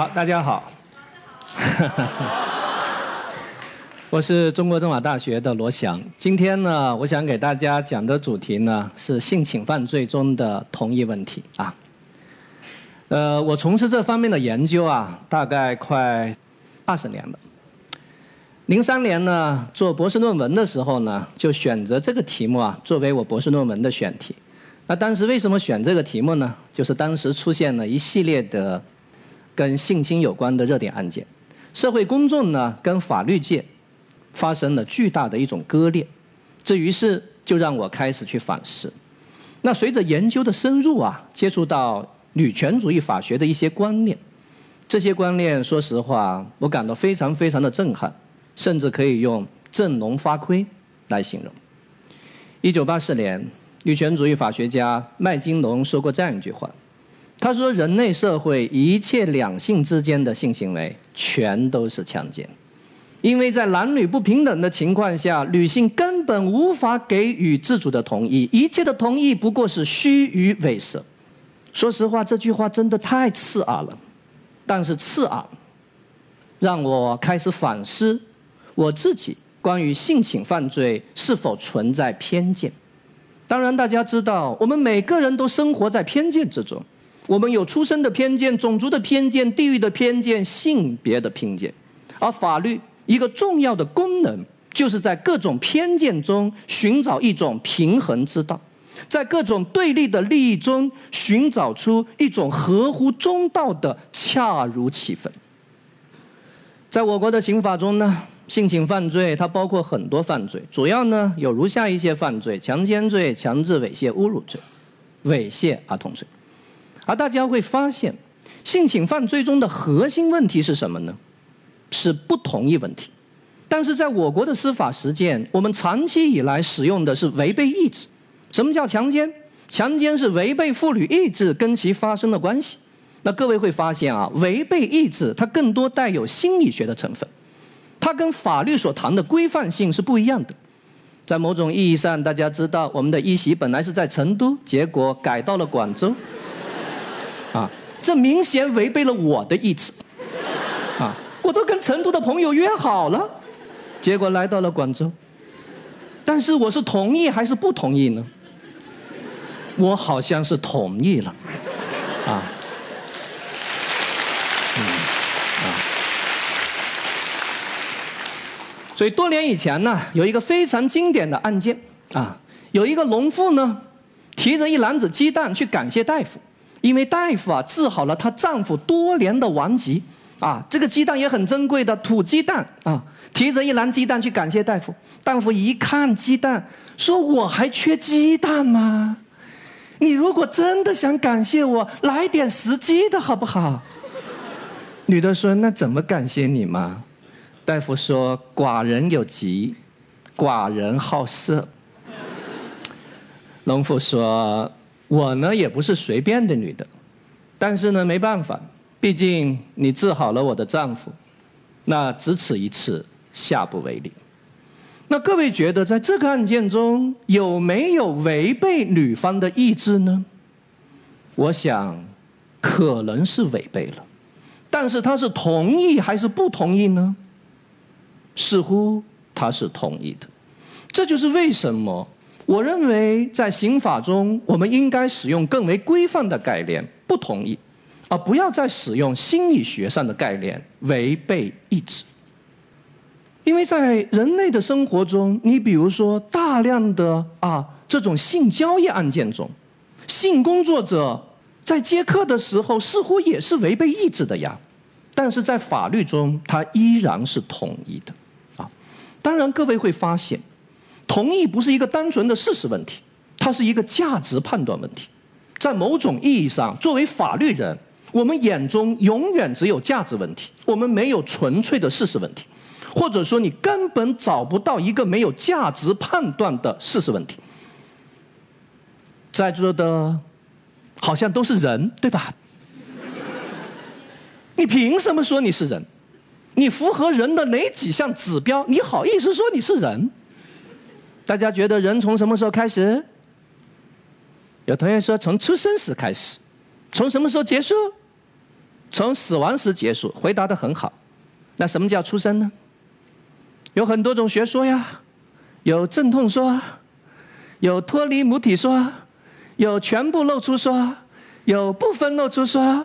好，大家好。我是中国政法大学的罗翔。今天呢，我想给大家讲的主题呢是性侵犯罪中的同意问题啊。呃，我从事这方面的研究啊，大概快二十年了。零三年呢，做博士论文的时候呢，就选择这个题目啊，作为我博士论文的选题。那当时为什么选这个题目呢？就是当时出现了一系列的。跟性侵有关的热点案件，社会公众呢跟法律界发生了巨大的一种割裂，这于是就让我开始去反思。那随着研究的深入啊，接触到女权主义法学的一些观念，这些观念说实话，我感到非常非常的震撼，甚至可以用振聋发聩来形容。一九八四年，女权主义法学家麦金龙说过这样一句话。他说：“人类社会一切两性之间的性行为全都是强奸，因为在男女不平等的情况下，女性根本无法给予自主的同意，一切的同意不过是虚与委蛇。”说实话，这句话真的太刺耳了。但是刺耳，让我开始反思我自己关于性侵犯罪是否存在偏见。当然，大家知道，我们每个人都生活在偏见之中。我们有出生的偏见、种族的偏见、地域的偏见、性别的偏见，而法律一个重要的功能，就是在各种偏见中寻找一种平衡之道，在各种对立的利益中寻找出一种合乎中道的恰如其分。在我国的刑法中呢，性侵犯罪它包括很多犯罪，主要呢有如下一些犯罪：强奸罪、强制猥亵、侮辱罪、猥亵儿童罪。而大家会发现，性侵犯最终的核心问题是什么呢？是不同意问题。但是在我国的司法实践，我们长期以来使用的是违背意志。什么叫强奸？强奸是违背妇女意志跟其发生的关系。那各位会发现啊，违背意志它更多带有心理学的成分，它跟法律所谈的规范性是不一样的。在某种意义上，大家知道，我们的一席本来是在成都，结果改到了广州。啊，这明显违背了我的意志，啊，我都跟成都的朋友约好了，结果来到了广州，但是我是同意还是不同意呢？我好像是同意了，啊，所以多年以前呢，有一个非常经典的案件，啊，有一个农妇呢，提着一篮子鸡蛋去感谢大夫。因为大夫啊治好了她丈夫多年的顽疾，啊，这个鸡蛋也很珍贵的土鸡蛋啊，提着一篮鸡蛋去感谢大夫。大夫一看鸡蛋，说：“我还缺鸡蛋吗？你如果真的想感谢我，来点实鸡的好不好？”女的说：“那怎么感谢你嘛？”大夫说：“寡人有疾，寡人好色。”农妇说。我呢也不是随便的女的，但是呢没办法，毕竟你治好了我的丈夫，那只此一次，下不为例。那各位觉得在这个案件中有没有违背女方的意志呢？我想可能是违背了，但是他是同意还是不同意呢？似乎他是同意的，这就是为什么。我认为在刑法中，我们应该使用更为规范的概念“不同意”，而不要再使用心理学上的概念“违背意志”。因为在人类的生活中，你比如说大量的啊这种性交易案件中，性工作者在接客的时候似乎也是违背意志的呀，但是在法律中，他依然是统一的啊。当然，各位会发现。同意不是一个单纯的事实问题，它是一个价值判断问题。在某种意义上，作为法律人，我们眼中永远只有价值问题，我们没有纯粹的事实问题，或者说你根本找不到一个没有价值判断的事实问题。在座的，好像都是人，对吧？你凭什么说你是人？你符合人的哪几项指标？你好意思说你是人？大家觉得人从什么时候开始？有同学说从出生时开始，从什么时候结束？从死亡时结束，回答的很好。那什么叫出生呢？有很多种学说呀，有阵痛说，有脱离母体说，有全部露出说，有部分露出说。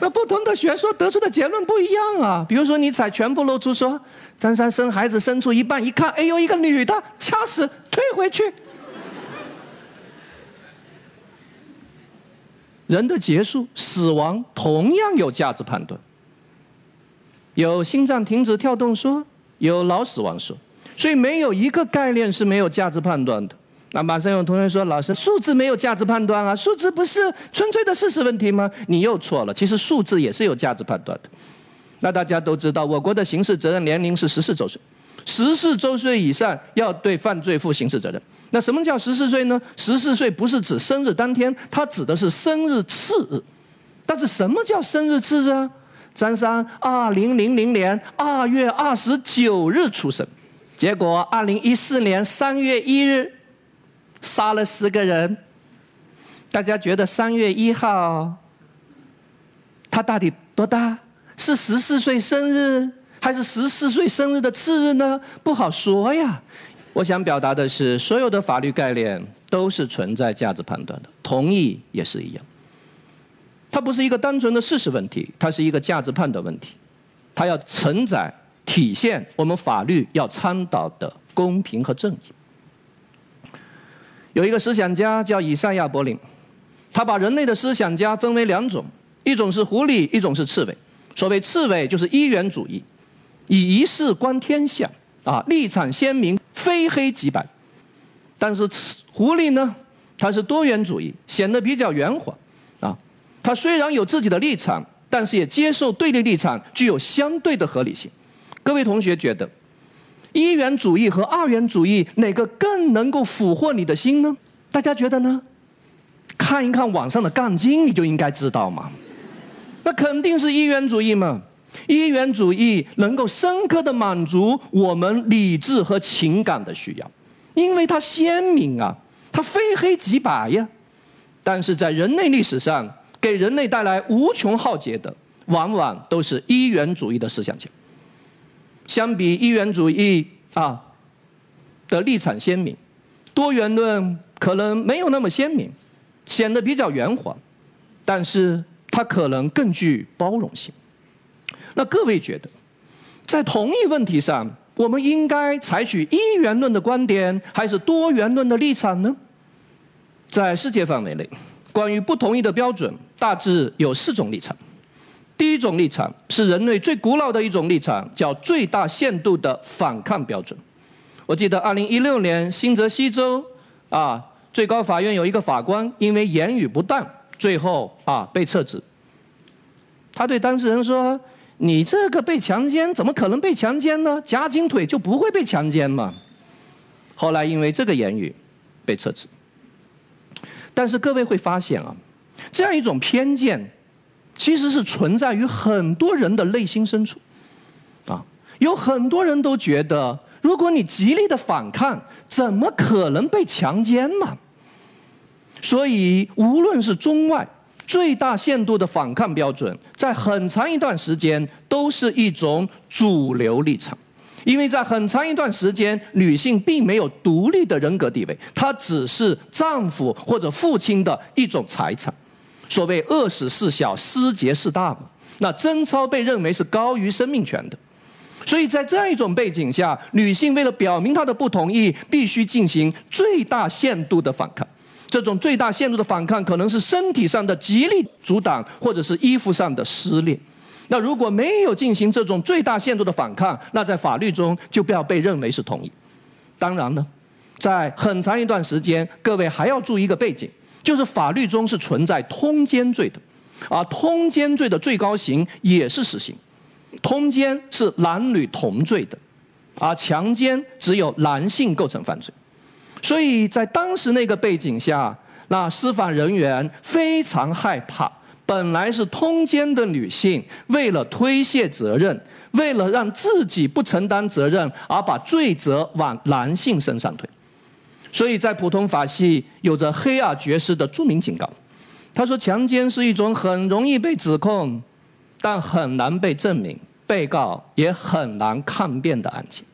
那不同的学说得出的结论不一样啊。比如说，你采全部露出说，张三生孩子生出一半，一看，哎呦，一个女的，掐死，推回去。人的结束、死亡同样有价值判断，有心脏停止跳动说，有脑死亡说，所以没有一个概念是没有价值判断的。那马上有同学说：“老师，数字没有价值判断啊？数字不是纯粹的事实问题吗？”你又错了，其实数字也是有价值判断的。那大家都知道，我国的刑事责任年龄是十四周岁，十四周岁以上要对犯罪负刑事责任。那什么叫十四岁呢？十四岁不是指生日当天，它指的是生日次日。但是什么叫生日次日啊？张三二零零零年二月二十九日出生，结果二零一四年三月一日杀了十个人。大家觉得三月一号他到底多大？是十四岁生日，还是十四岁生日的次日呢？不好说呀。我想表达的是，所有的法律概念都是存在价值判断的，同意也是一样。它不是一个单纯的事实问题，它是一个价值判断问题，它要承载、体现我们法律要倡导的公平和正义。有一个思想家叫以赛亚·柏林，他把人类的思想家分为两种，一种是狐狸，一种是刺猬。所谓刺猬，就是一元主义，以一事观天下。啊，立场鲜明，非黑即白。但是狐狸呢，它是多元主义，显得比较圆滑。啊，它虽然有自己的立场，但是也接受对立立场，具有相对的合理性。各位同学觉得，一元主义和二元主义哪个更能够俘获你的心呢？大家觉得呢？看一看网上的杠精，你就应该知道嘛。那肯定是一元主义嘛。一元主义能够深刻的满足我们理智和情感的需要，因为它鲜明啊，它非黑即白呀。但是在人类历史上，给人类带来无穷浩劫的，往往都是一元主义的思想家。相比一元主义啊的立场鲜明，多元论可能没有那么鲜明，显得比较圆滑，但是它可能更具包容性。那各位觉得，在同一问题上，我们应该采取一元论的观点，还是多元论的立场呢？在世界范围内，关于不同意的标准，大致有四种立场。第一种立场是人类最古老的一种立场，叫最大限度的反抗标准。我记得二零一六年新泽西州啊，最高法院有一个法官因为言语不当，最后啊被撤职。他对当事人说。你这个被强奸，怎么可能被强奸呢？夹紧腿就不会被强奸嘛。后来因为这个言语被撤职。但是各位会发现啊，这样一种偏见，其实是存在于很多人的内心深处。啊，有很多人都觉得，如果你极力的反抗，怎么可能被强奸嘛？所以无论是中外。最大限度的反抗标准，在很长一段时间都是一种主流立场，因为在很长一段时间，女性并没有独立的人格地位，她只是丈夫或者父亲的一种财产。所谓“饿死事小，失节事大”嘛，那贞操被认为是高于生命权的。所以在这样一种背景下，女性为了表明她的不同意，必须进行最大限度的反抗。这种最大限度的反抗，可能是身体上的极力阻挡，或者是衣服上的撕裂。那如果没有进行这种最大限度的反抗，那在法律中就不要被认为是同意。当然呢，在很长一段时间，各位还要注意一个背景，就是法律中是存在通奸罪的，而通奸罪的最高刑也是死刑。通奸是男女同罪的，而强奸只有男性构成犯罪。所以在当时那个背景下，那司法人员非常害怕，本来是通奸的女性，为了推卸责任，为了让自己不承担责任，而把罪责往男性身上推。所以在普通法系有着黑尔爵士的著名警告，他说：强奸是一种很容易被指控，但很难被证明，被告也很难抗辩的案件。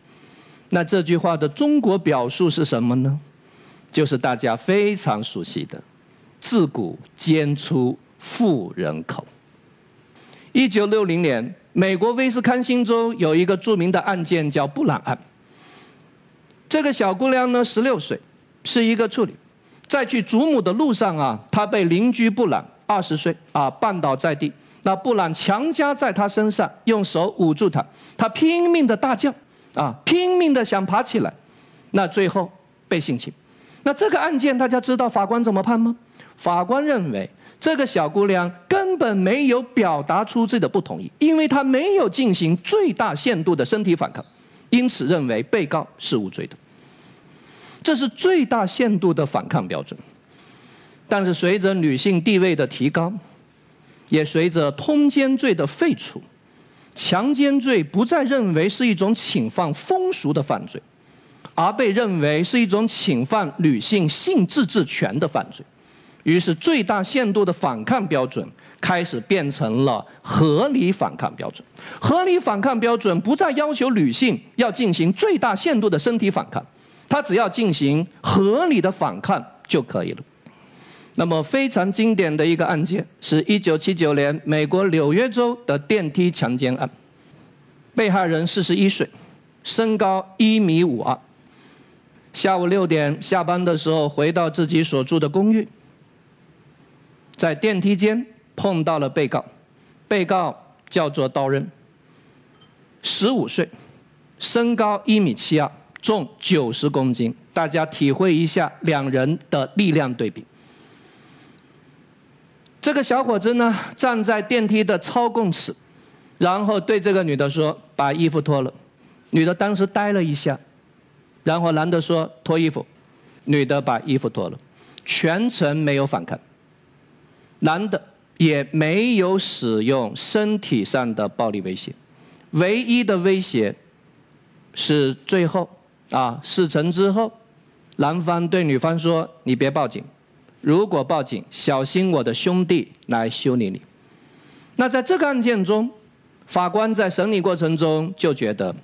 那这句话的中国表述是什么呢？就是大家非常熟悉的“自古奸出富人口”。一九六零年，美国威斯康星州有一个著名的案件叫布朗案。这个小姑娘呢，十六岁，是一个处女，在去祖母的路上啊，她被邻居布朗二十岁啊绊倒在地。那布朗强加在她身上，用手捂住她，她拼命的大叫啊，拼命的想爬起来。那最后被性侵。那这个案件大家知道法官怎么判吗？法官认为这个小姑娘根本没有表达出自己的不同意，因为她没有进行最大限度的身体反抗。因此，认为被告是无罪的，这是最大限度的反抗标准。但是，随着女性地位的提高，也随着通奸罪的废除，强奸罪不再认为是一种侵犯风俗的犯罪，而被认为是一种侵犯女性性自治权的犯罪。于是，最大限度的反抗标准。开始变成了合理反抗标准。合理反抗标准不再要求女性要进行最大限度的身体反抗，他只要进行合理的反抗就可以了。那么非常经典的一个案件是1979年美国纽约州的电梯强奸案，被害人41岁，身高1米52，下午六点下班的时候回到自己所住的公寓，在电梯间。碰到了被告，被告叫做刀刃，十五岁，身高一米七二，重九十公斤。大家体会一下两人的力量对比。这个小伙子呢，站在电梯的操控室，然后对这个女的说：“把衣服脱了。”女的当时呆了一下，然后男的说：“脱衣服。”女的把衣服脱了，全程没有反抗。男的。也没有使用身体上的暴力威胁，唯一的威胁是最后啊事成之后，男方对女方说：“你别报警，如果报警，小心我的兄弟来修理你。”那在这个案件中，法官在审理过程中就觉得，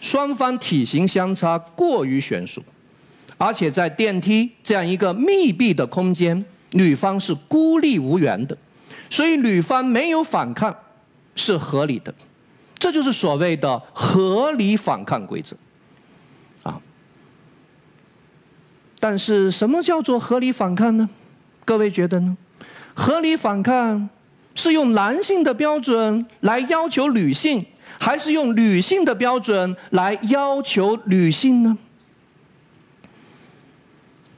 双方体型相差过于悬殊，而且在电梯这样一个密闭的空间，女方是孤立无援的。所以女方没有反抗是合理的，这就是所谓的合理反抗规则，啊。但是什么叫做合理反抗呢？各位觉得呢？合理反抗是用男性的标准来要求女性，还是用女性的标准来要求女性呢？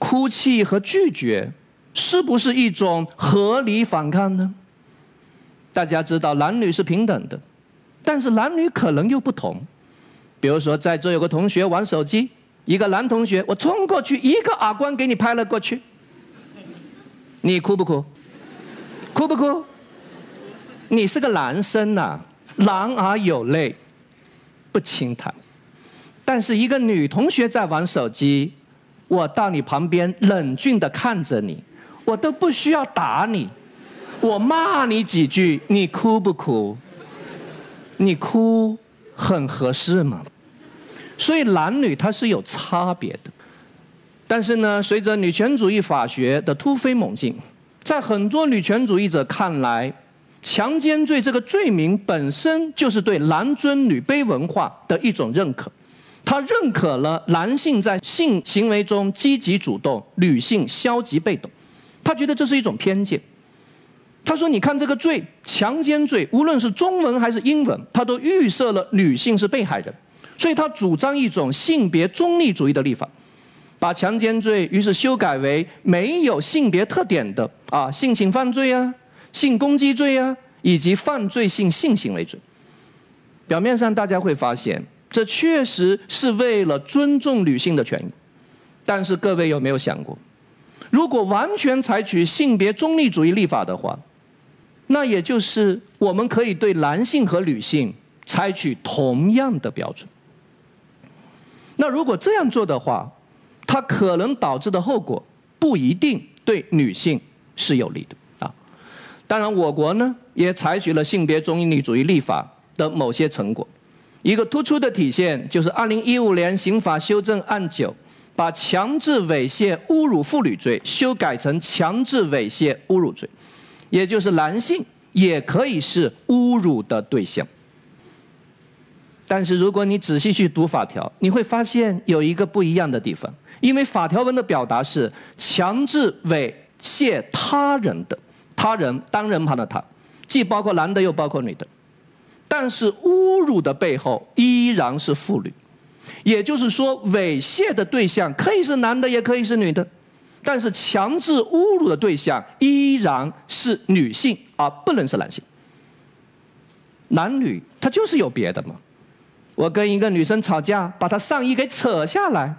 哭泣和拒绝是不是一种合理反抗呢？大家知道男女是平等的，但是男女可能又不同。比如说，在座有个同学玩手机，一个男同学，我冲过去一个耳光给你拍了过去，你哭不哭？哭不哭？你是个男生呐，男儿有泪不轻弹。但是一个女同学在玩手机，我到你旁边冷峻的看着你，我都不需要打你。我骂你几句，你哭不哭？你哭很合适吗？所以男女它是有差别的。但是呢，随着女权主义法学的突飞猛进，在很多女权主义者看来，强奸罪这个罪名本身就是对男尊女卑文化的一种认可。他认可了男性在性行为中积极主动，女性消极被动。他觉得这是一种偏见。他说：“你看这个罪，强奸罪，无论是中文还是英文，他都预设了女性是被害人，所以他主张一种性别中立主义的立法，把强奸罪于是修改为没有性别特点的啊性侵犯罪啊、性攻击罪啊以及犯罪性性行为罪。表面上大家会发现，这确实是为了尊重女性的权益，但是各位有没有想过，如果完全采取性别中立主义立法的话？”那也就是我们可以对男性和女性采取同样的标准。那如果这样做的话，它可能导致的后果不一定对女性是有利的啊。当然，我国呢也采取了性别中立主义立法的某些成果。一个突出的体现就是2015年刑法修正案九，把强制猥亵、侮辱妇女罪修改成强制猥亵、侮辱罪，也就是男性也可以是侮辱的对象。但是如果你仔细去读法条，你会发现有一个不一样的地方，因为法条文的表达是强制猥亵他人的。他人单人旁的他，既包括男的又包括女的，但是侮辱的背后依然是妇女，也就是说猥亵的对象可以是男的也可以是女的，但是强制侮辱的对象依然是女性，而不能是男性。男女他就是有别的嘛。我跟一个女生吵架，把她上衣给扯下来，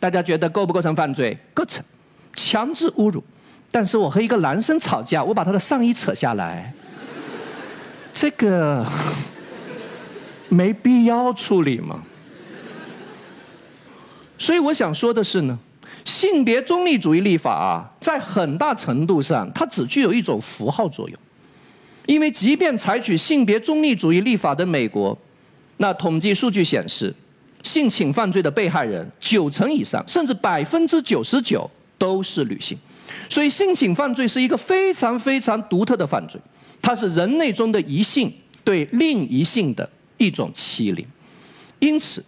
大家觉得构不构成犯罪？构成，强制侮辱。但是我和一个男生吵架，我把他的上衣扯下来，这个没必要处理嘛。所以我想说的是呢，性别中立主义立法啊，在很大程度上它只具有一种符号作用，因为即便采取性别中立主义立法的美国，那统计数据显示，性侵犯罪的被害人九成以上，甚至百分之九十九都是女性。所以，性侵犯罪是一个非常非常独特的犯罪，它是人类中的一性对另一性的一种欺凌。因此，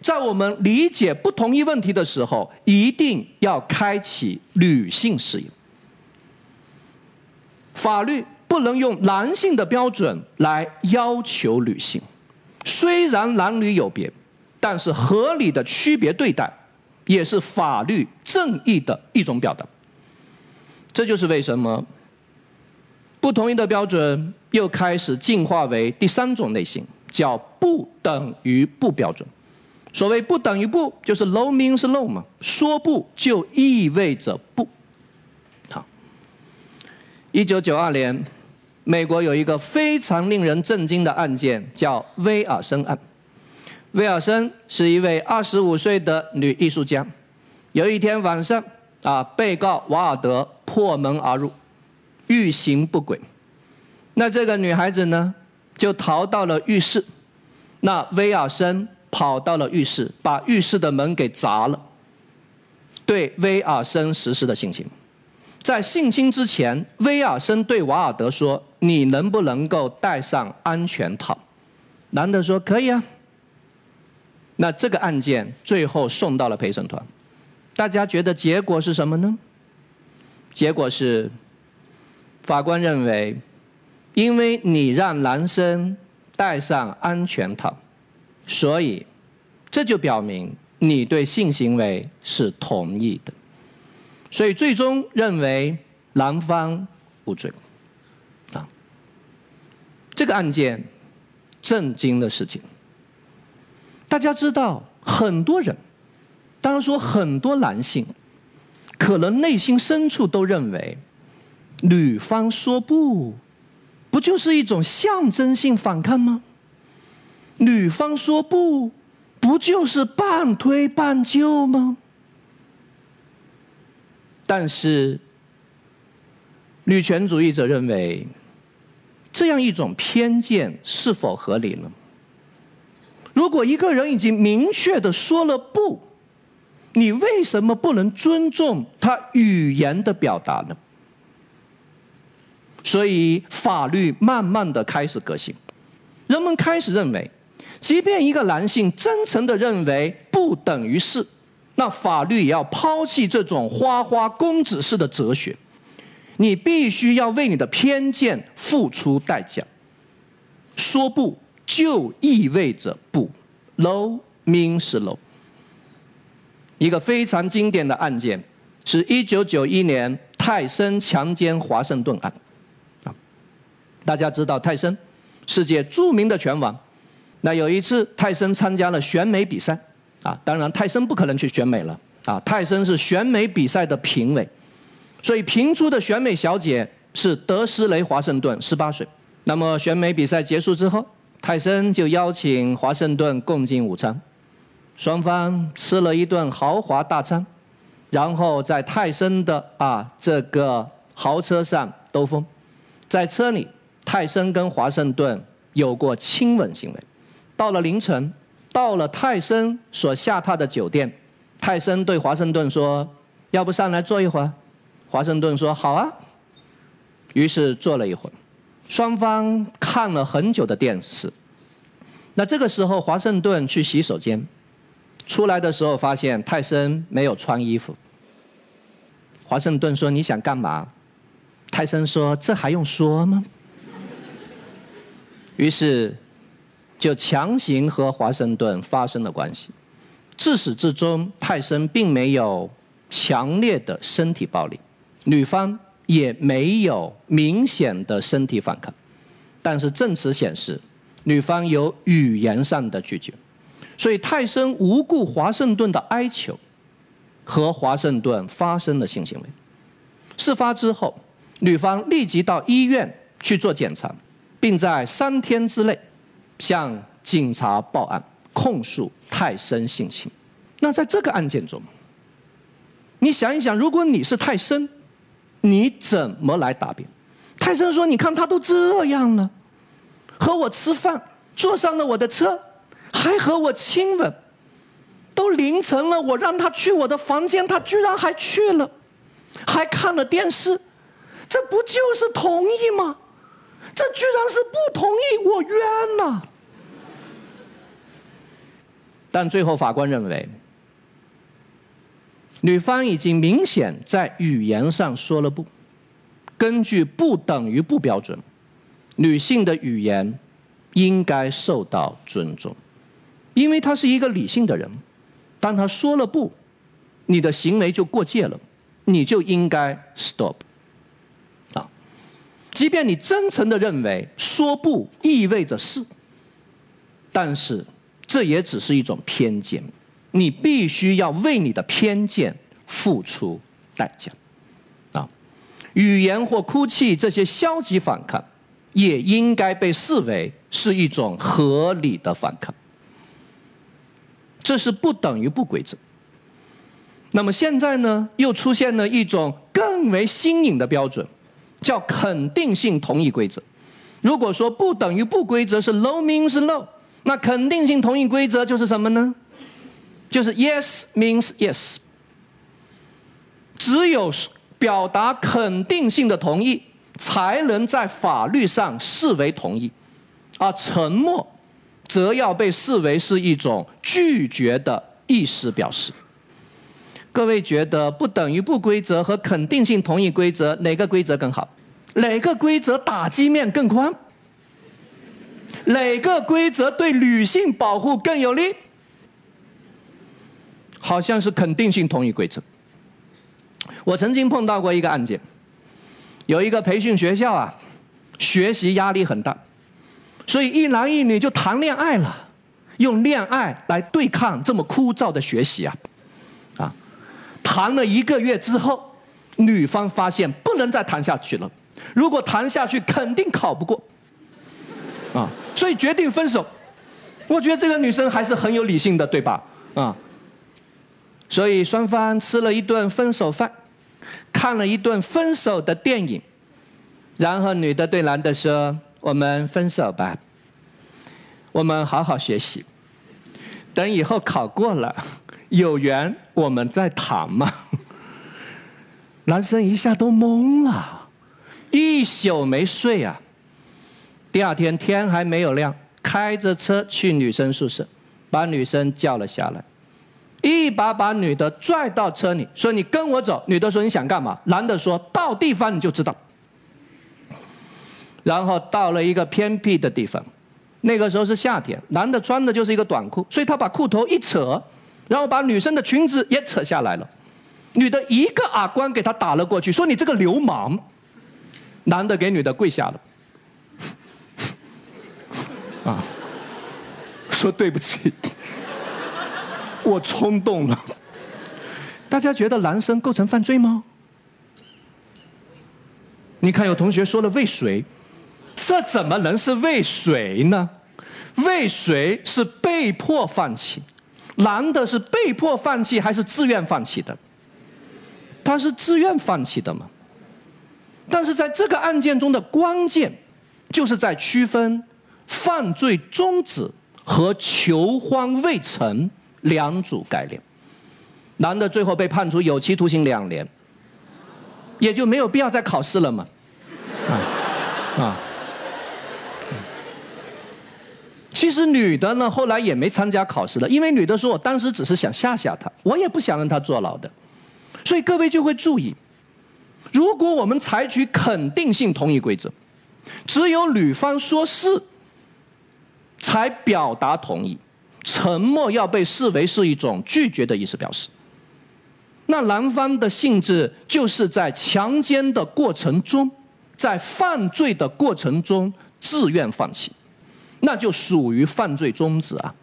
在我们理解不同意问题的时候，一定要开启女性视野。法律不能用男性的标准来要求女性，虽然男女有别，但是合理的区别对待，也是法律正义的一种表达。这就是为什么不同意的标准又开始进化为第三种类型，叫不等于不标准。所谓不等于不，就是 no means no 嘛，说不就意味着不。好，一九九二年，美国有一个非常令人震惊的案件，叫威尔森案。威尔森是一位二十五岁的女艺术家，有一天晚上。啊！被告瓦尔德破门而入，欲行不轨。那这个女孩子呢，就逃到了浴室。那威尔森跑到了浴室，把浴室的门给砸了，对威尔森实施的性侵。在性侵之前，威尔森对瓦尔德说：“你能不能够戴上安全套？”男的说：“可以啊。”那这个案件最后送到了陪审团。大家觉得结果是什么呢？结果是，法官认为，因为你让男生戴上安全套，所以这就表明你对性行为是同意的，所以最终认为男方无罪。这个案件震惊的事情，大家知道很多人。当然说，很多男性可能内心深处都认为，女方说不，不就是一种象征性反抗吗？女方说不，不就是半推半就吗？但是，女权主义者认为，这样一种偏见是否合理呢？如果一个人已经明确的说了不，你为什么不能尊重他语言的表达呢？所以法律慢慢的开始革新，人们开始认为，即便一个男性真诚的认为不等于是，那法律也要抛弃这种花花公子式的哲学，你必须要为你的偏见付出代价。说不就意味着不，no means no。一个非常经典的案件，是一九九一年泰森强奸华盛顿案。啊，大家知道泰森，世界著名的拳王。那有一次，泰森参加了选美比赛。啊，当然泰森不可能去选美了。啊，泰森是选美比赛的评委，所以评出的选美小姐是德斯雷华盛顿，十八岁。那么选美比赛结束之后，泰森就邀请华盛顿共进午餐。双方吃了一顿豪华大餐，然后在泰森的啊这个豪车上兜风，在车里，泰森跟华盛顿有过亲吻行为。到了凌晨，到了泰森所下榻的酒店，泰森对华盛顿说：“要不上来坐一会儿？”华盛顿说：“好啊。”于是坐了一会儿，双方看了很久的电视。那这个时候，华盛顿去洗手间，出来的时候发现泰森没有穿衣服。华盛顿说：“你想干嘛？”泰森说：“这还用说吗？”于是就强行和华盛顿发生了关系。自始至终，泰森并没有强烈的身体暴力，女方也没有明显的身体反抗，但是证词显示，女方有语言上的拒绝。所以泰森无故华盛顿的哀求，和华盛顿发生了性行为。事发之后。女方立即到医院去做检查，并在三天之内向警察报案控诉泰森性侵。那在这个案件中，你想一想，如果你是泰森，你怎么来答辩？泰森说：“你看他都这样了，和我吃饭，坐上了我的车，还和我亲吻，都凌晨了，我让他去我的房间，他居然还去了，还看了电视。”这不就是同意吗？这居然是不同意，我冤了。但最后法官认为，女方已经明显在语言上说了不。根据不等于不标准，女性的语言应该受到尊重，因为她是一个理性的人。当她说了不，你的行为就过界了，你就应该 stop 啊。即便你真诚的认为说不意味着是，但是这也只是一种偏见，你必须要为你的偏见付出代价。啊，语言或哭泣这些消极反抗，也应该被视为是一种合理的反抗。这是不等于不规则。那么现在呢，又出现了一种更为新颖的标准。叫肯定性同意规则。如果说不等于不规则是 no means no，那肯定性同意规则就是什么呢？就是 yes means yes。只有表达肯定性的同意，才能在法律上视为同意，而沉默则要被视为是一种拒绝的意思表示。各位觉得不等于不规则和肯定性同意规则哪个规则更好？哪个规则打击面更宽？哪个规则对女性保护更有利？好像是肯定性同意规则。我曾经碰到过一个案件，有一个培训学校啊，学习压力很大，所以一男一女就谈恋爱了，用恋爱来对抗这么枯燥的学习啊。啊谈了一个月之后，女方发现不能再谈下去了。如果谈下去，肯定考不过，啊，所以决定分手。我觉得这个女生还是很有理性的，对吧？啊，所以双方吃了一顿分手饭，看了一顿分手的电影，然后女的对男的说：“我们分手吧，我们好好学习，等以后考过了。”有缘我们再谈嘛。男生一下都懵了，一宿没睡啊。第二天天还没有亮，开着车去女生宿舍，把女生叫了下来，一把把女的拽到车里，说：“你跟我走。”女的说：“你想干嘛？”男的说到地方你就知道。然后到了一个偏僻的地方，那个时候是夏天，男的穿的就是一个短裤，所以他把裤头一扯。然后把女生的裙子也扯下来了，女的一个耳光给他打了过去，说你这个流氓。男的给女的跪下了，啊，说对不起，我冲动了。大家觉得男生构成犯罪吗？你看有同学说了未遂，这怎么能是未遂呢？未遂是被迫放弃。男的是被迫放弃还是自愿放弃的？他是自愿放弃的嘛？但是在这个案件中的关键，就是在区分犯罪终止和求欢未成两组概念。男的最后被判处有期徒刑两年，也就没有必要再考试了嘛。啊啊！其实女的呢，后来也没参加考试了，因为女的说：“我当时只是想吓吓他，我也不想让他坐牢的。”所以各位就会注意，如果我们采取肯定性同意规则，只有女方说是才表达同意，沉默要被视为是一种拒绝的意思表示。那男方的性质就是在强奸的过程中，在犯罪的过程中自愿放弃，那就属于犯罪终止啊！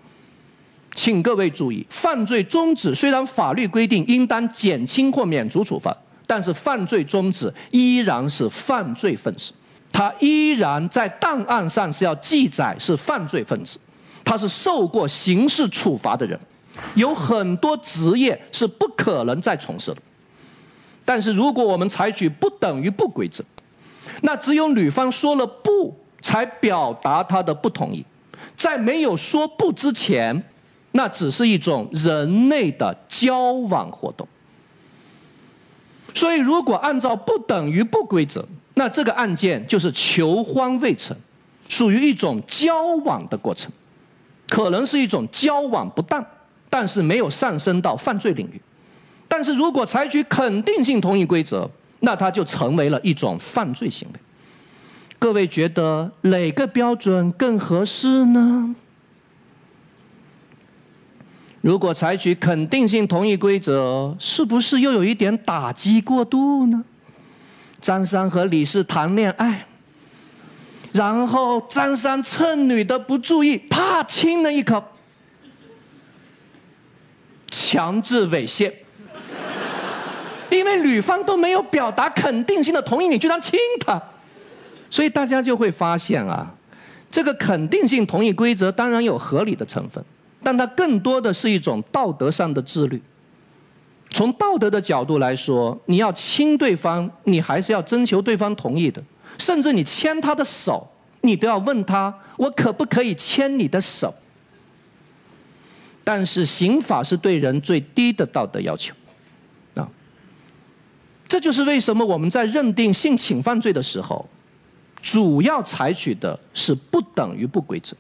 请各位注意，犯罪终止虽然法律规定应当减轻或免除处罚，但是犯罪终止依然是犯罪分子，他依然在档案上是要记载是犯罪分子，他是受过刑事处罚的人。有很多职业是不可能再从事的，但是如果我们采取不等于不规则，那只有女方说了不才表达她的不同意，在没有说不之前，那只是一种人类的交往活动。所以，如果按照不等于不规则，那这个案件就是求欢未成，属于一种交往的过程，可能是一种交往不当。但是没有上升到犯罪领域，但是如果采取肯定性同意规则，那它就成为了一种犯罪行为。各位觉得哪个标准更合适呢？如果采取肯定性同意规则，是不是又有一点打击过度呢？张三和李四谈恋爱，然后张三趁女的不注意，啪亲了一口。强制猥亵，因为女方都没有表达肯定性的同意，你居然亲他，所以大家就会发现啊，这个肯定性同意规则当然有合理的成分，但它更多的是一种道德上的自律。从道德的角度来说，你要亲对方，你还是要征求对方同意的，甚至你牵他的手，你都要问他：我可不可以牵你的手？但是刑法是对人最低的道德要求，啊，这就是为什么我们在认定性侵犯罪的时候，主要采取的是不等于不规则，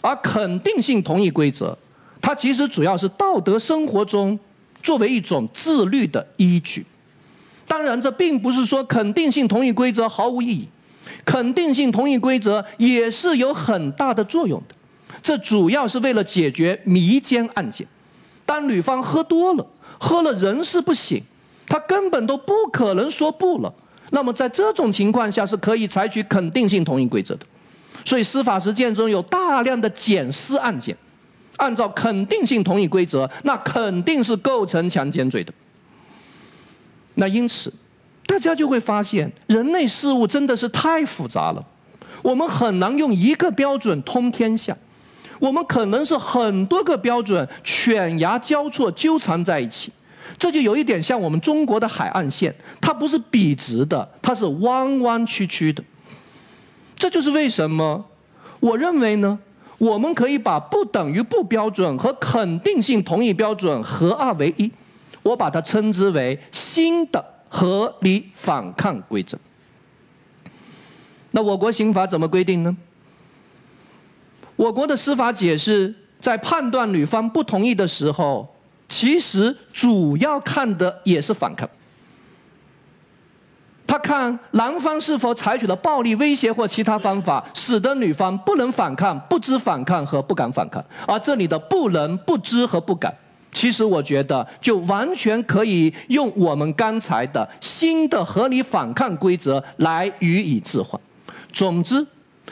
而肯定性同意规则，它其实主要是道德生活中作为一种自律的依据。当然，这并不是说肯定性同意规则毫无意义，肯定性同意规则也是有很大的作用的。这主要是为了解决迷奸案件。当女方喝多了，喝了人事不省，她根本都不可能说不了。那么在这种情况下，是可以采取肯定性同意规则的。所以司法实践中有大量的捡尸案件，按照肯定性同意规则，那肯定是构成强奸罪的。那因此，大家就会发现，人类事物真的是太复杂了，我们很难用一个标准通天下。我们可能是很多个标准犬牙交错纠缠在一起，这就有一点像我们中国的海岸线，它不是笔直的，它是弯弯曲曲的。这就是为什么我认为呢，我们可以把不等于不标准和肯定性同意标准合二为一，我把它称之为新的合理反抗规则。那我国刑法怎么规定呢？我国的司法解释在判断女方不同意的时候，其实主要看的也是反抗。他看男方是否采取了暴力威胁或其他方法，使得女方不能反抗、不知反抗和不敢反抗。而这里的不能、不知和不敢，其实我觉得就完全可以用我们刚才的新的合理反抗规则来予以置换。总之。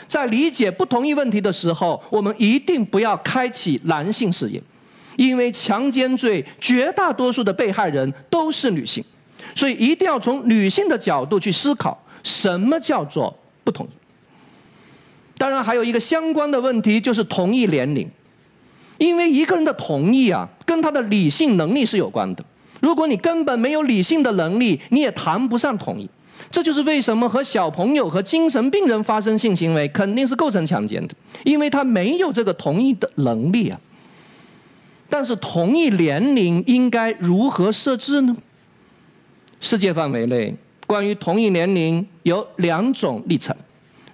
在理解不同意问题的时候，我们一定不要开启男性视野，因为强奸罪绝大多数的被害人都是女性，所以一定要从女性的角度去思考什么叫做不同意。当然，还有一个相关的问题就是同意年龄，因为一个人的同意啊，跟他的理性能力是有关的。如果你根本没有理性的能力，你也谈不上同意。这就是为什么和小朋友和精神病人发生性行为肯定是构成强奸的，因为他没有这个同意的能力啊。但是同意年龄应该如何设置呢？世界范围内，关于同意年龄有两种立场，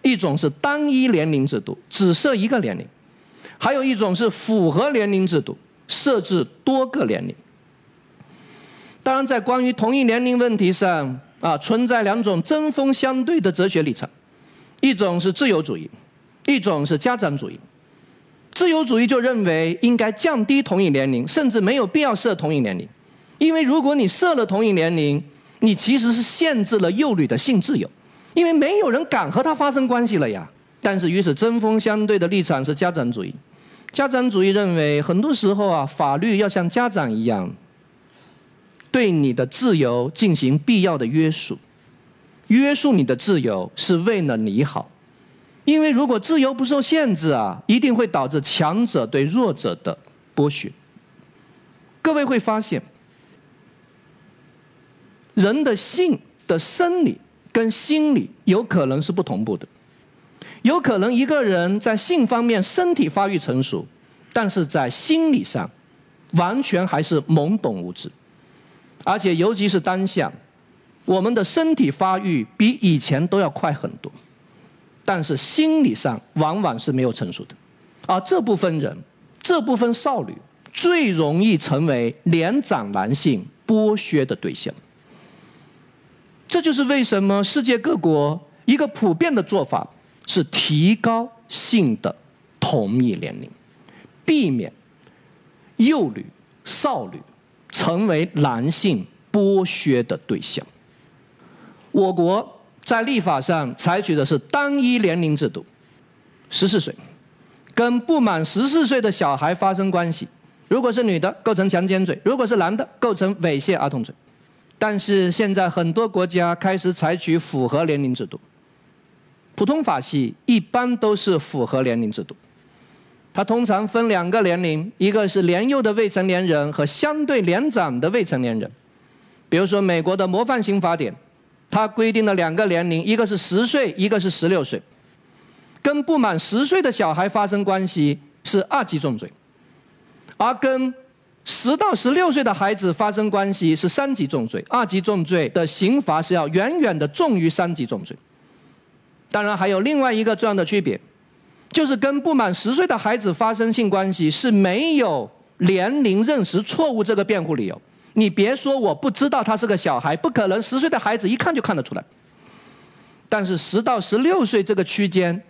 一种是单一年龄制度，只设一个年龄；还有一种是复合年龄制度，设置多个年龄。当然，在关于同一年龄问题上，啊，存在两种针锋相对的哲学立场，一种是自由主义，一种是家长主义。自由主义就认为应该降低同一年龄，甚至没有必要设同一年龄，因为如果你设了同一年龄，你其实是限制了幼女的性自由，因为没有人敢和她发生关系了呀。但是与此针锋相对的立场是家长主义，家长主义认为很多时候啊，法律要像家长一样，对你的自由进行必要的约束，约束你的自由是为了你好。因为如果自由不受限制啊，一定会导致强者对弱者的剥削。各位会发现，人的性的生理跟心理有可能是不同步的，有可能一个人在性方面身体发育成熟，但是在心理上完全还是懵懂无知，而且尤其是当下，我们的身体发育比以前都要快很多。但是心理上往往是没有成熟的，而这部分人，这部分少女最容易成为年长男性剥削的对象。这就是为什么世界各国一个普遍的做法是提高性的同意年龄，避免幼女、少女成为男性剥削的对象。我国。在立法上采取的是单一年龄制度，十四岁，跟不满十四岁的小孩发生关系，如果是女的构成强奸罪，如果是男的构成猥亵儿童罪。但是现在很多国家开始采取复合年龄制度，普通法系一般都是符合年龄制度，它通常分两个年龄，一个是年幼的未成年人和相对年长的未成年人，比如说美国的模范刑法典。它规定了两个年龄，一个是十岁，一个是十六岁。跟不满十岁的小孩发生关系是二级重罪，而跟十到十六岁的孩子发生关系是三级重罪。二级重罪的刑罚是要远远的重于三级重罪。当然，还有另外一个重要的区别，就是跟不满十岁的孩子发生性关系是没有年龄认识错误这个辩护理由。你别说我不知道他是个小孩，不可能，十岁的孩子一看就看得出来。但是十到十六岁这个区间，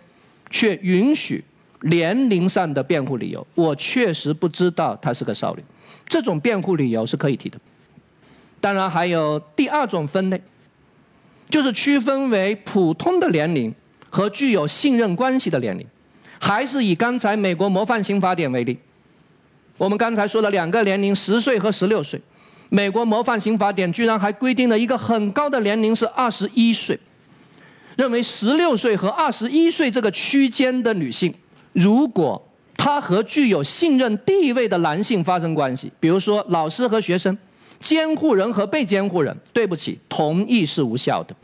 却允许年龄上的辩护理由。我确实不知道他是个少女，这种辩护理由是可以提的。当然还有第二种分类，就是区分为普通的年龄和具有信任关系的年龄。还是以刚才美国模范刑法典为例，我们刚才说了两个年龄，十岁和十六岁。美国模范刑法典居然还规定了一个很高的年龄是二十一岁，认为十六岁和二十一岁这个区间的女性，如果她和具有信任地位的男性发生关系，比如说老师和学生、监护人和被监护人，对不起，同意是无效的，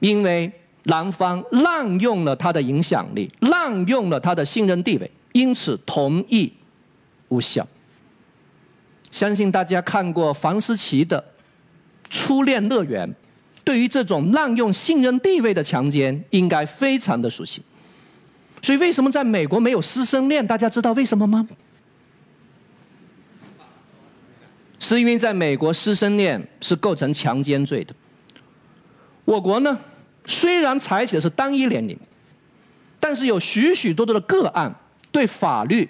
因为男方滥用了他的影响力，滥用了他的信任地位，因此同意无效。相信大家看过房思琪的《初恋乐园》，对于这种滥用信任地位的强奸，应该非常的熟悉。所以，为什么在美国没有师生恋？大家知道为什么吗？是因为在美国师生恋是构成强奸罪的。我国呢，虽然采取的是单一年龄，但是有许许多多的个案对法律。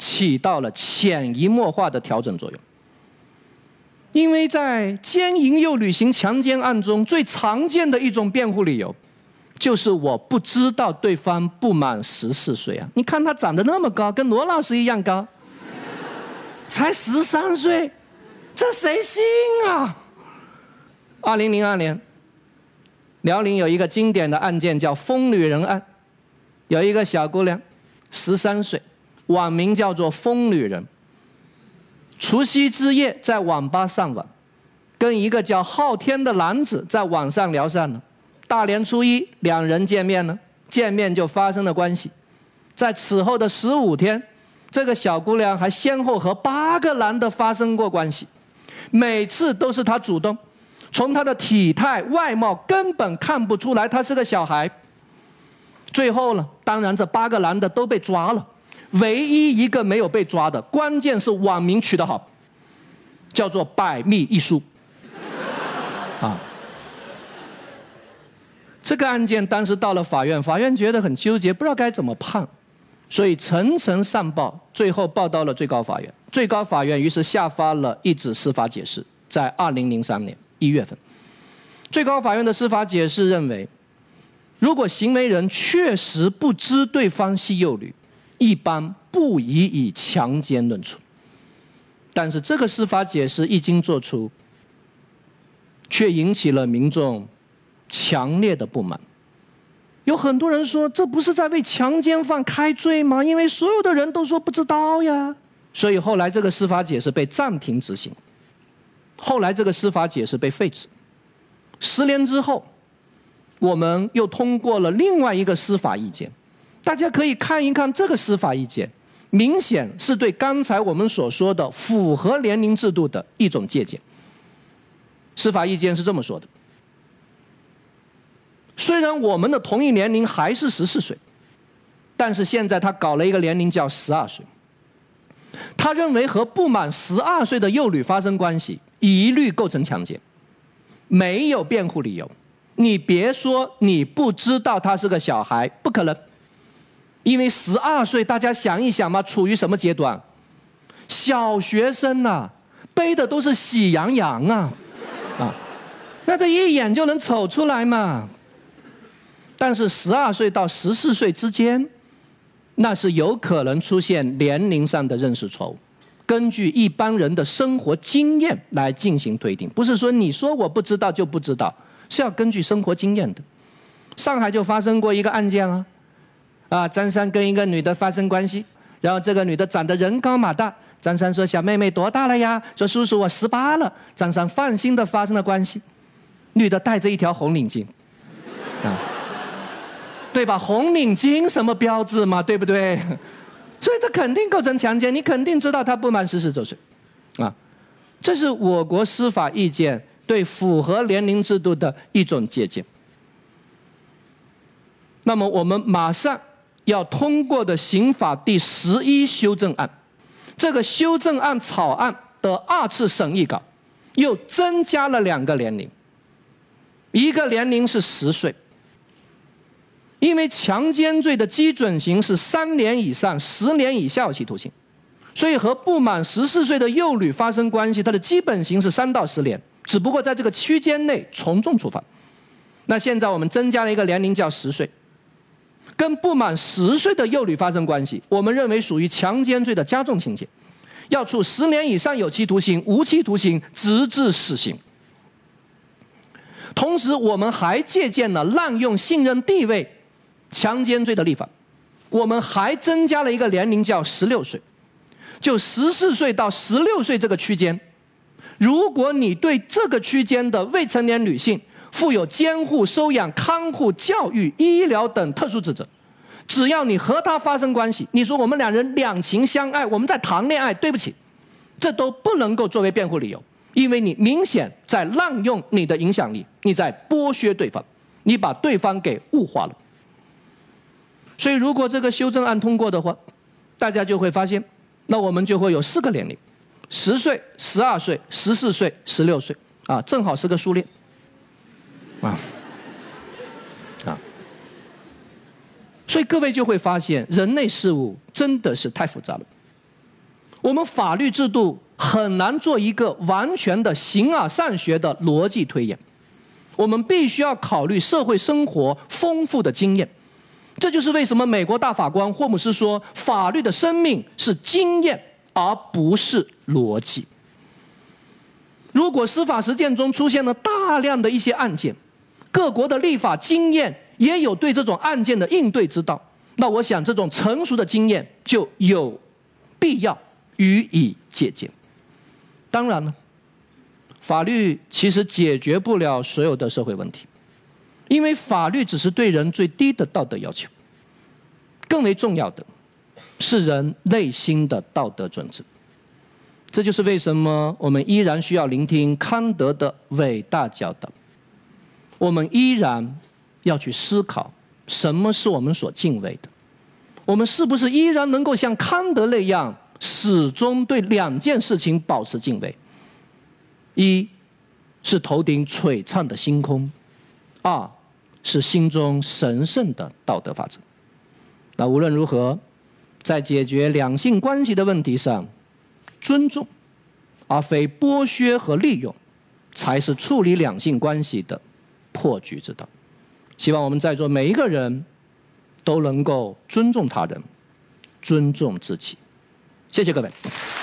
起到了潜移默化的调整作用，因为在奸淫幼女行强奸案中，最常见的一种辩护理由，就是我不知道对方不满十四岁啊！你看他长得那么高，跟罗老师一样高，才十三岁，这谁信啊？二零零二年，辽宁有一个经典的案件叫“疯女人案”，有一个小姑娘，十三岁。网名叫做“疯女人”。除夕之夜在网吧上网，跟一个叫昊天的男子在网上聊上了。大年初一，两人见面了，见面就发生了关系。在此后的十五天，这个小姑娘还先后和八个男的发生过关系，每次都是他主动。从他的体态、外貌根本看不出来他是个小孩。最后呢，当然这八个男的都被抓了，唯一一个没有被抓的，关键是网名取得好，叫做“百密一疏”。啊。这个案件当时到了法院，法院觉得很纠结，不知道该怎么判，所以层层上报，最后报到了最高法院。最高法院于是下发了一纸司法解释，在二零零三年一月份，最高法院的司法解释认为，如果行为人确实不知对方系幼女，一般不宜以强奸论处。但是这个司法解释一经作出，却引起了民众。强烈的不满，有很多人说这不是在为强奸犯开罪吗？因为所有的人都说不知道呀。所以后来这个司法解释被暂停执行，后来这个司法解释被废止。十年之后，我们又通过了另外一个司法意见，大家可以看一看这个司法意见，明显是对刚才我们所说的符合年龄制度的一种借鉴。司法意见是这么说的。虽然我们的同一年龄还是十四岁，但是现在他搞了一个年龄叫十二岁。他认为和不满十二岁的幼女发生关系，一律构成强奸，没有辩护理由。你别说你不知道他是个小孩，不可能，因为十二岁，大家想一想嘛，处于什么阶段？小学生呐，背的都是喜羊羊啊，啊，那这一眼就能瞅出来嘛。但是十二岁到十四岁之间，那是有可能出现年龄上的认识错误。根据一般人的生活经验来进行推定，不是说你说我不知道就不知道，是要根据生活经验的。上海就发生过一个案件啊，啊，张三跟一个女的发生关系，然后这个女的长得人高马大，张三说小妹妹多大了呀？说叔叔我十八了。张三放心的发生了关系，女的戴着一条红领巾，啊。对吧？红领巾什么标志嘛？对不对？所以这肯定构成强奸，你肯定知道他不满十四周岁，啊，这是我国司法意见对符合年龄制度的一种借鉴。那么我们马上要通过的刑法第十一修正案，这个修正案草案的二次审议稿又增加了两个年龄，一个年龄是十岁。因为强奸罪的基准刑是三年以上十年以下有期徒刑，所以和不满十四岁的幼女发生关系，它的基本刑是三到十年，只不过在这个区间内从重处罚。那现在我们增加了一个年龄叫十岁，跟不满十岁的幼女发生关系，我们认为属于强奸罪的加重情节，要处十年以上有期徒刑、无期徒刑，直至死刑。同时，我们还借鉴了滥用信任地位。强奸罪的立法，我们还增加了一个年龄，叫十六岁，就十四岁到十六岁这个区间，如果你对这个区间的未成年女性负有监护、收养、看护、教育、医疗等特殊职责，只要你和她发生关系，你说我们两人两情相爱，我们在谈恋爱，对不起，这都不能够作为辩护理由，因为你明显在滥用你的影响力，你在剥削对方，你把对方给物化了。所以，如果这个修正案通过的话，大家就会发现，那我们就会有四个年龄：十岁、十二岁、十四岁、十六岁，啊，正好是个数列，啊，啊。所以各位就会发现，人类事物真的是太复杂了。我们法律制度很难做一个完全的形而上学的逻辑推演，我们必须要考虑社会生活丰富的经验。这就是为什么美国大法官霍姆斯说，法律的生命是经验，而不是逻辑。如果司法实践中出现了大量的一些案件，各国的立法经验也有对这种案件的应对之道，那我想这种成熟的经验就有必要予以借鉴。当然了，法律其实解决不了所有的社会问题，因为法律只是对人最低的道德要求。更为重要的是人内心的道德准则。这就是为什么我们依然需要聆听康德的伟大教导。我们依然要去思考，什么是我们所敬畏的？我们是不是依然能够像康德那样，始终对两件事情保持敬畏？一是头顶璀璨的星空，二是心中神圣的道德法则。那无论如何，在解决两性关系的问题上，尊重而非剥削和利用，才是处理两性关系的破局之道。希望我们在座每一个人都能够尊重他人，尊重自己。谢谢各位。